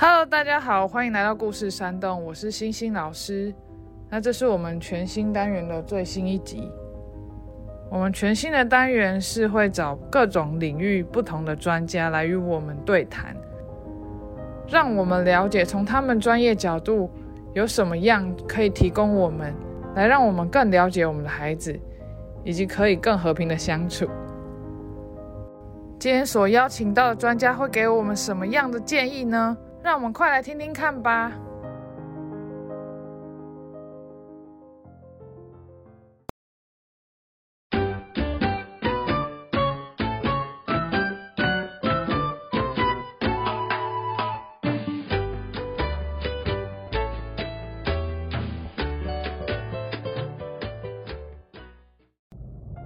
Hello，大家好，欢迎来到故事山洞，我是星星老师。那这是我们全新单元的最新一集。我们全新的单元是会找各种领域不同的专家来与我们对谈，让我们了解从他们专业角度有什么样可以提供我们，来让我们更了解我们的孩子，以及可以更和平的相处。今天所邀请到的专家会给我们什么样的建议呢？让我们快来听听看吧。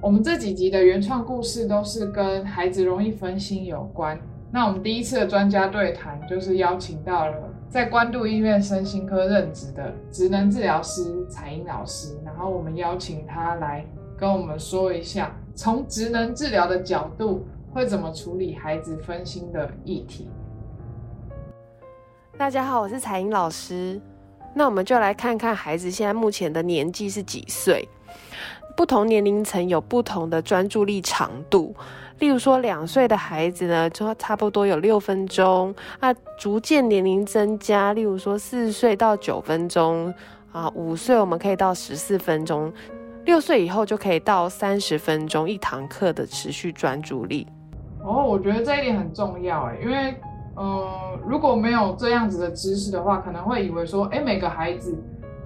我们这几集的原创故事都是跟孩子容易分心有关。那我们第一次的专家对谈就是邀请到了在关渡医院身心科任职的职能治疗师彩英老师，然后我们邀请他来跟我们说一下，从职能治疗的角度会怎么处理孩子分心的议题。大家好，我是彩英老师。那我们就来看看孩子现在目前的年纪是几岁。不同年龄层有不同的专注力长度，例如说两岁的孩子呢，就差不多有六分钟，那逐渐年龄增加，例如说四岁到九分钟，啊，五岁我们可以到十四分钟，六岁以后就可以到三十分钟一堂课的持续专注力。哦，我觉得这一点很重要哎，因为，呃，如果没有这样子的知识的话，可能会以为说，哎，每个孩子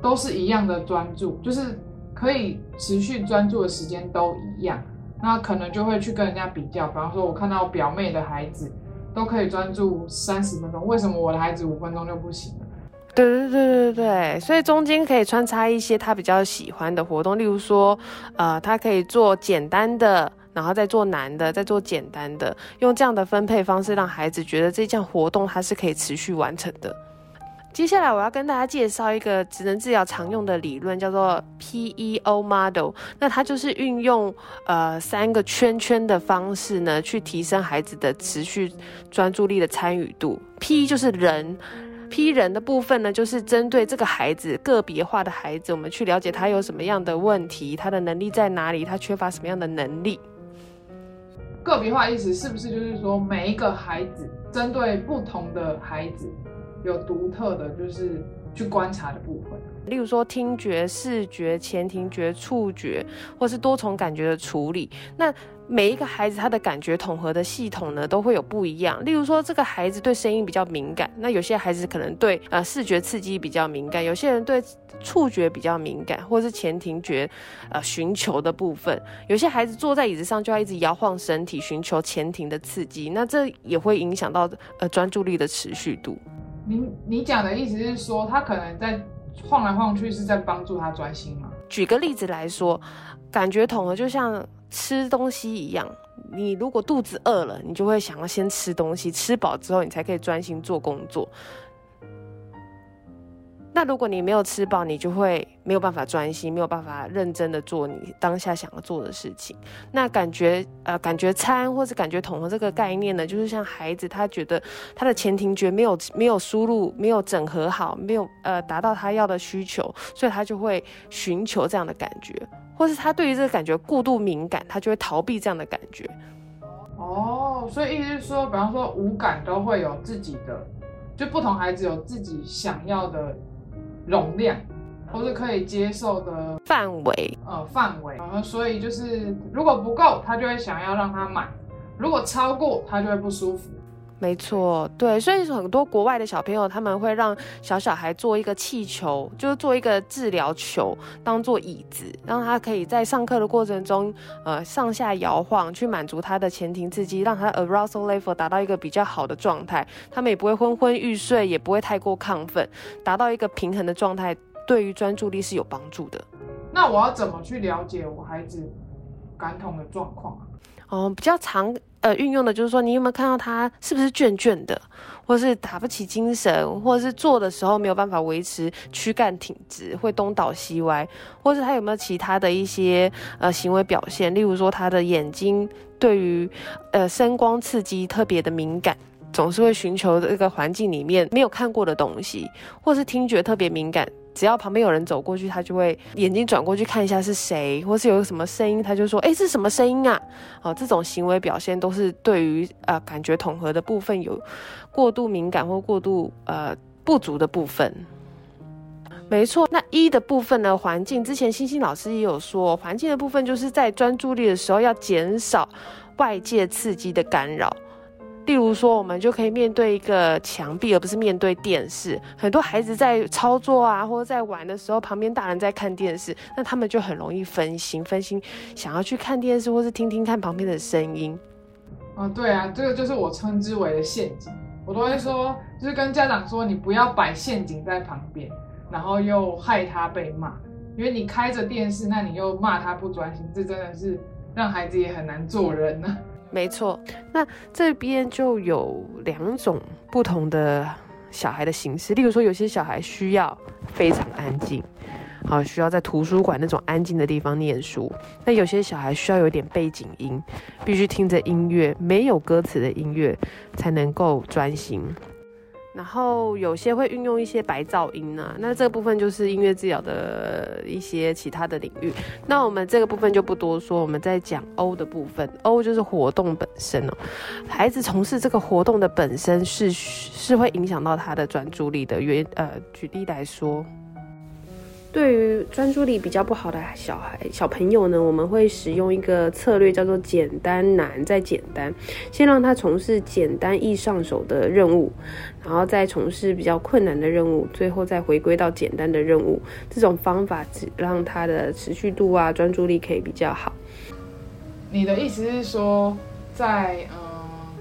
都是一样的专注，就是。可以持续专注的时间都一样，那可能就会去跟人家比较。比方说，我看到表妹的孩子都可以专注三十分钟，为什么我的孩子五分钟就不行了？对对对对对所以中间可以穿插一些他比较喜欢的活动，例如说，呃，他可以做简单的，然后再做难的，再做简单的，用这样的分配方式，让孩子觉得这项活动他是可以持续完成的。接下来我要跟大家介绍一个职能治疗常用的理论，叫做 PEO Model。那它就是运用呃三个圈圈的方式呢，去提升孩子的持续专注力的参与度。P 就是人，P 人的部分呢，就是针对这个孩子个别化的孩子，我们去了解他有什么样的问题，他的能力在哪里，他缺乏什么样的能力。个别化意思是不是就是说每一个孩子针对不同的孩子？有独特的，就是去观察的部分，例如说听觉、视觉、前庭觉、触觉，或是多重感觉的处理。那每一个孩子他的感觉统合的系统呢，都会有不一样。例如说，这个孩子对声音比较敏感，那有些孩子可能对呃视觉刺激比较敏感，有些人对触觉比较敏感，或是前庭觉呃寻求的部分。有些孩子坐在椅子上就要一直摇晃身体，寻求前庭的刺激，那这也会影响到呃专注力的持续度。你你讲的意思是说，他可能在晃来晃去，是在帮助他专心吗？举个例子来说，感觉统合就像吃东西一样，你如果肚子饿了，你就会想要先吃东西，吃饱之后你才可以专心做工作。那如果你没有吃饱，你就会没有办法专心，没有办法认真的做你当下想要做的事情。那感觉呃，感觉餐或者感觉统合这个概念呢，就是像孩子他觉得他的前庭觉没有没有输入，没有整合好，没有呃达到他要的需求，所以他就会寻求这样的感觉，或是他对于这个感觉过度敏感，他就会逃避这样的感觉。哦，所以意思是说，比方说五感都会有自己的，就不同孩子有自己想要的。容量，或是可以接受的范围，呃，范围，然后所以就是如果不够，他就会想要让他买；如果超过，他就会不舒服。没错，对，所以很多国外的小朋友他们会让小小孩做一个气球，就是做一个治疗球，当做椅子，让他可以在上课的过程中，呃，上下摇晃，去满足他的前庭刺激，让他 arousal level 达到一个比较好的状态，他们也不会昏昏欲睡，也不会太过亢奋，达到一个平衡的状态，对于专注力是有帮助的。那我要怎么去了解我孩子感统的状况啊？哦，比较常呃运用的就是说，你有没有看到他是不是倦倦的，或是打不起精神，或者是做的时候没有办法维持躯干挺直，会东倒西歪，或是他有没有其他的一些呃行为表现，例如说他的眼睛对于呃声光刺激特别的敏感。总是会寻求这个环境里面没有看过的东西，或是听觉特别敏感。只要旁边有人走过去，他就会眼睛转过去看一下是谁，或是有什么声音，他就说：“哎，是什么声音啊？”哦，这种行为表现都是对于呃感觉统合的部分有过度敏感或过度呃不足的部分。没错，那一的部分呢？环境之前星星老师也有说，环境的部分就是在专注力的时候要减少外界刺激的干扰。例如说，我们就可以面对一个墙壁，而不是面对电视。很多孩子在操作啊，或者在玩的时候，旁边大人在看电视，那他们就很容易分心，分心想要去看电视，或是听听看旁边的声音。哦，对啊，这个就是我称之为的陷阱。我都会说，就是跟家长说，你不要摆陷阱在旁边，然后又害他被骂，因为你开着电视，那你又骂他不专心，这真的是让孩子也很难做人呢。没错，那这边就有两种不同的小孩的形式。例如说，有些小孩需要非常安静，好，需要在图书馆那种安静的地方念书；那有些小孩需要有点背景音，必须听着音乐，没有歌词的音乐才能够专心。然后有些会运用一些白噪音呢，那这个部分就是音乐治疗的一些其他的领域。那我们这个部分就不多说，我们在讲 O 的部分，O 就是活动本身哦。孩子从事这个活动的本身是是会影响到他的专注力的。原呃，举例来说。对于专注力比较不好的小孩、小朋友呢，我们会使用一个策略，叫做简单难再简单，先让他从事简单易上手的任务，然后再从事比较困难的任务，最后再回归到简单的任务。这种方法只让他的持续度啊、专注力可以比较好。你的意思是说，在嗯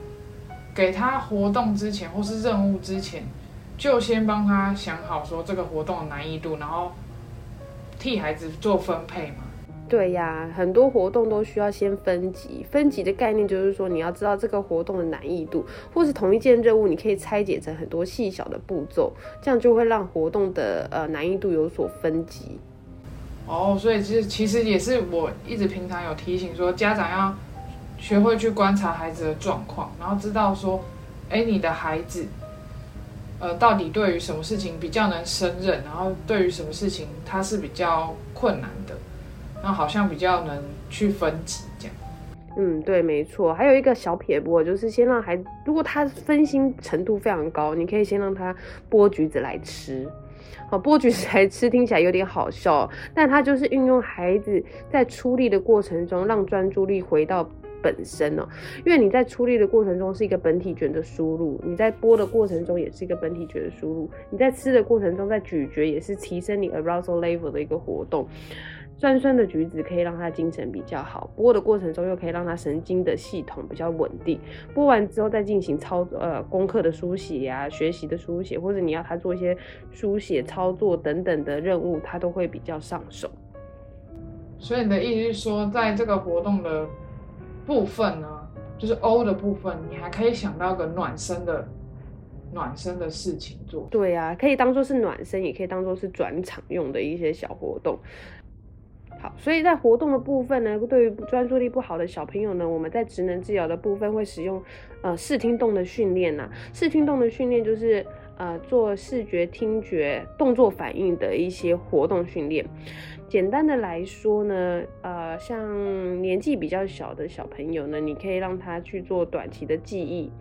给他活动之前或是任务之前，就先帮他想好说这个活动的难易度，然后。替孩子做分配吗？对呀，很多活动都需要先分级。分级的概念就是说，你要知道这个活动的难易度，或是同一件任务，你可以拆解成很多细小的步骤，这样就会让活动的呃难易度有所分级。哦，所以其实其实也是我一直平常有提醒说，家长要学会去观察孩子的状况，然后知道说，哎，你的孩子。呃，到底对于什么事情比较能胜任，然后对于什么事情他是比较困难的，那好像比较能去分级这样。嗯，对，没错。还有一个小撇步，就是先让孩子，如果他分心程度非常高，你可以先让他剥橘子来吃。好，剥橘子来吃听起来有点好笑，但他就是运用孩子在出力的过程中，让专注力回到。本身哦，因为你在出力的过程中是一个本体觉的输入，你在剥的过程中也是一个本体觉的输入，你在吃的过程中在咀嚼也是提升你 arousal level 的一个活动。酸酸的橘子可以让他精神比较好，剥的过程中又可以让他神经的系统比较稳定。剥完之后再进行操呃功课的书写呀、学习的书写，或者你要他做一些书写操作等等的任务，他都会比较上手。所以你的意思是说，在这个活动的。部分呢，就是 O 的部分，你还可以想到个暖身的暖身的事情做。对呀，可以当做是暖身，也可以当做是转场用的一些小活动。好，所以在活动的部分呢，对于专注力不好的小朋友呢，我们在职能治疗的部分会使用呃视听动的训练呐。视听动的训练就是呃做视觉、听觉、动作反应的一些活动训练。简单的来说呢，呃，像年纪比较小的小朋友呢，你可以让他去做短期的记忆，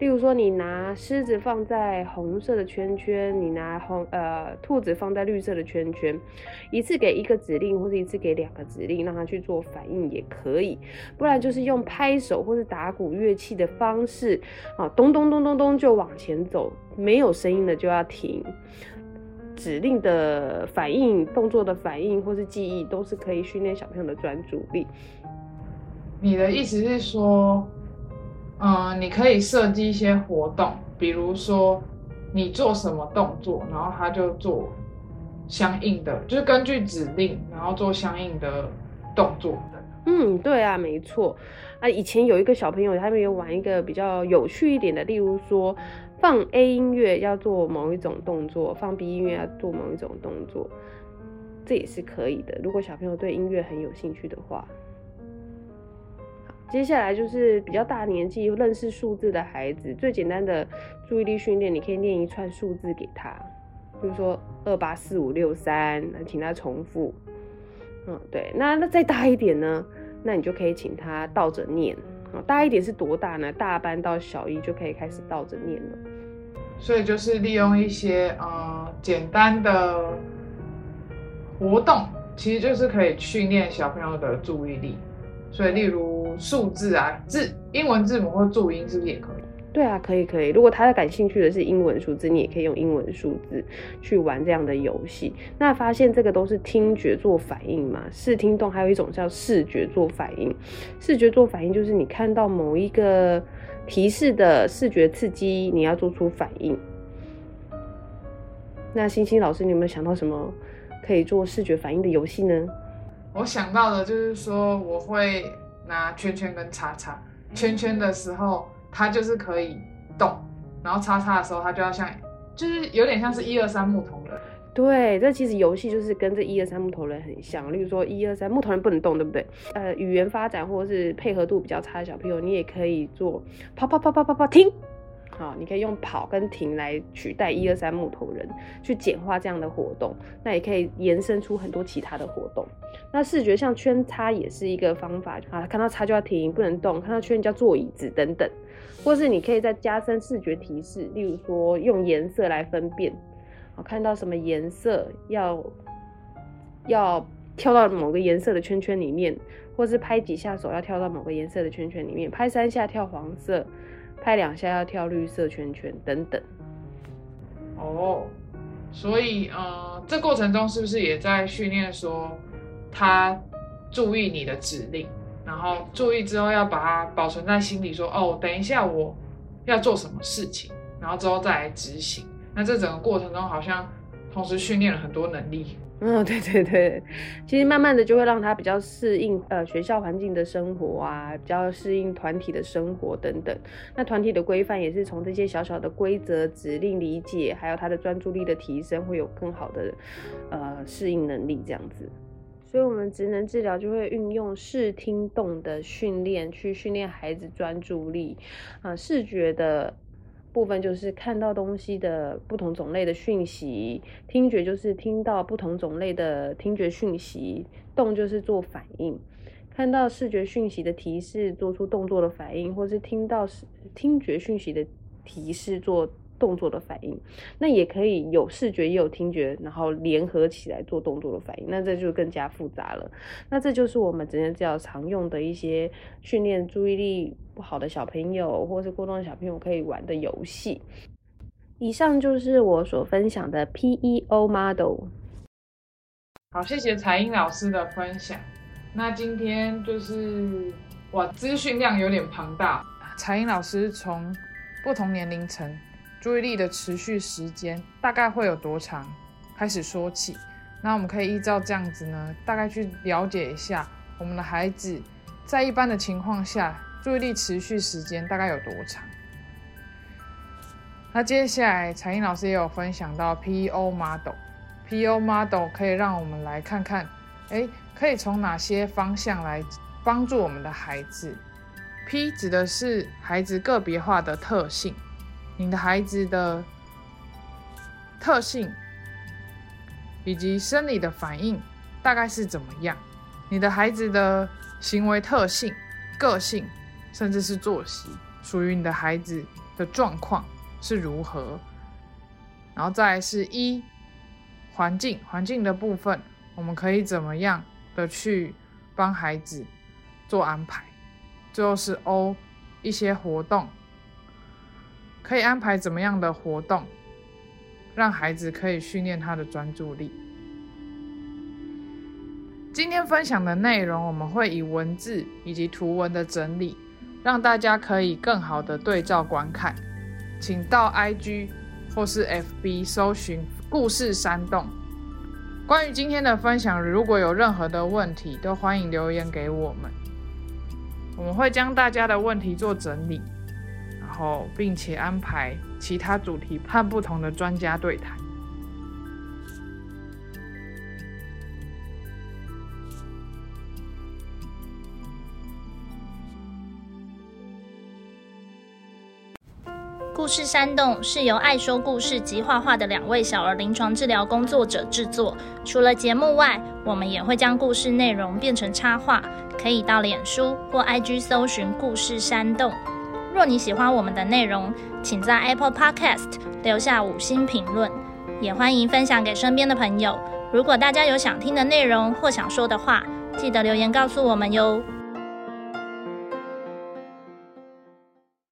例如说，你拿狮子放在红色的圈圈，你拿红呃兔子放在绿色的圈圈，一次给一个指令，或者一次给两个指令，让他去做反应也可以，不然就是用拍手或是打鼓乐器的方式，啊，咚咚咚咚咚就往前走，没有声音的就要停。指令的反应、动作的反应或是记忆，都是可以训练小朋友的专注力。你的意思是说，嗯，你可以设计一些活动，比如说你做什么动作，然后他就做相应的，就是根据指令，然后做相应的动作。嗯，对啊，没错。啊，以前有一个小朋友，他们有玩一个比较有趣一点的，例如说。放 A 音乐要做某一种动作，放 B 音乐要做某一种动作，这也是可以的。如果小朋友对音乐很有兴趣的话，接下来就是比较大年纪认识数字的孩子，最简单的注意力训练，你可以念一串数字给他，比如说二八四五六三，请他重复。嗯，对，那那再大一点呢？那你就可以请他倒着念。啊，大一点是多大呢？大班到小一就可以开始倒着念了。所以就是利用一些呃简单的活动，其实就是可以训练小朋友的注意力。所以例如数字啊、字、英文字母或注音，是不是也可以？对啊，可以可以。如果他感兴趣的是英文数字，你也可以用英文数字去玩这样的游戏。那发现这个都是听觉做反应嘛？视听动还有一种叫视觉做反应。视觉做反应就是你看到某一个提示的视觉刺激，你要做出反应。那星星老师，你有没有想到什么可以做视觉反应的游戏呢？我想到的就是说，我会拿圈圈跟叉叉。圈圈的时候。它就是可以动，然后叉叉的时候，它就要像，就是有点像是一二三木头人。对，这其实游戏就是跟这一二三木头人很像。例如说一二三木头人不能动，对不对？呃，语言发展或者是配合度比较差的小朋友，你也可以做跑跑跑跑跑跑停。好，你可以用跑跟停来取代一二三木头人，去简化这样的活动。那也可以延伸出很多其他的活动。那视觉像圈叉也是一个方法啊，看到叉就要停，不能动；看到圈叫坐椅子等等。或是你可以再加深视觉提示，例如说用颜色来分辨，啊，看到什么颜色要要跳到某个颜色的圈圈里面，或是拍几下手要跳到某个颜色的圈圈里面，拍三下跳黄色，拍两下要跳绿色圈圈等等。哦，所以呃，这过程中是不是也在训练说他注意你的指令？然后注意之后要把它保存在心里，说哦，等一下我要做什么事情，然后之后再来执行。那这整个过程中好像同时训练了很多能力。嗯，对对对，其实慢慢的就会让他比较适应呃学校环境的生活啊，比较适应团体的生活等等。那团体的规范也是从这些小小的规则、指令理解，还有他的专注力的提升，会有更好的呃适应能力这样子。所以，我们职能治疗就会运用视听动的训练，去训练孩子专注力。啊，视觉的部分就是看到东西的不同种类的讯息；听觉就是听到不同种类的听觉讯息；动就是做反应，看到视觉讯息的提示，做出动作的反应，或是听到听觉讯息的提示做。动作的反应，那也可以有视觉也有听觉，然后联合起来做动作的反应，那这就更加复杂了。那这就是我们职能治疗常用的一些训练注意力不好的小朋友，或是过动的小朋友可以玩的游戏。以上就是我所分享的 PEO Model。好，谢谢彩英老师的分享。那今天就是哇，资讯量有点庞大。彩英老师从不同年龄层。注意力的持续时间大概会有多长？开始说起，那我们可以依照这样子呢，大概去了解一下我们的孩子在一般的情况下，注意力持续时间大概有多长。那接下来彩英老师也有分享到 PEO model，PEO model 可以让我们来看看，哎，可以从哪些方向来帮助我们的孩子？P 指的是孩子个别化的特性。你的孩子的特性以及生理的反应大概是怎么样？你的孩子的行为特性、个性，甚至是作息，属于你的孩子的状况是如何？然后再是一环境，环境的部分，我们可以怎么样的去帮孩子做安排？最后是 O 一些活动。可以安排怎么样的活动，让孩子可以训练他的专注力？今天分享的内容，我们会以文字以及图文的整理，让大家可以更好的对照观看。请到 IG 或是 FB 搜寻“故事山洞”。关于今天的分享，如果有任何的问题，都欢迎留言给我们，我们会将大家的问题做整理。然后并且安排其他主题和不同的专家对谈。故事山洞是由爱说故事及画画的两位小儿临床治疗工作者制作，除了节目外，我们也会将故事内容变成插画，可以到脸书或 IG 搜寻故事山洞。若你喜欢我们的内容，请在 Apple Podcast 留下五星评论，也欢迎分享给身边的朋友。如果大家有想听的内容或想说的话，记得留言告诉我们哟。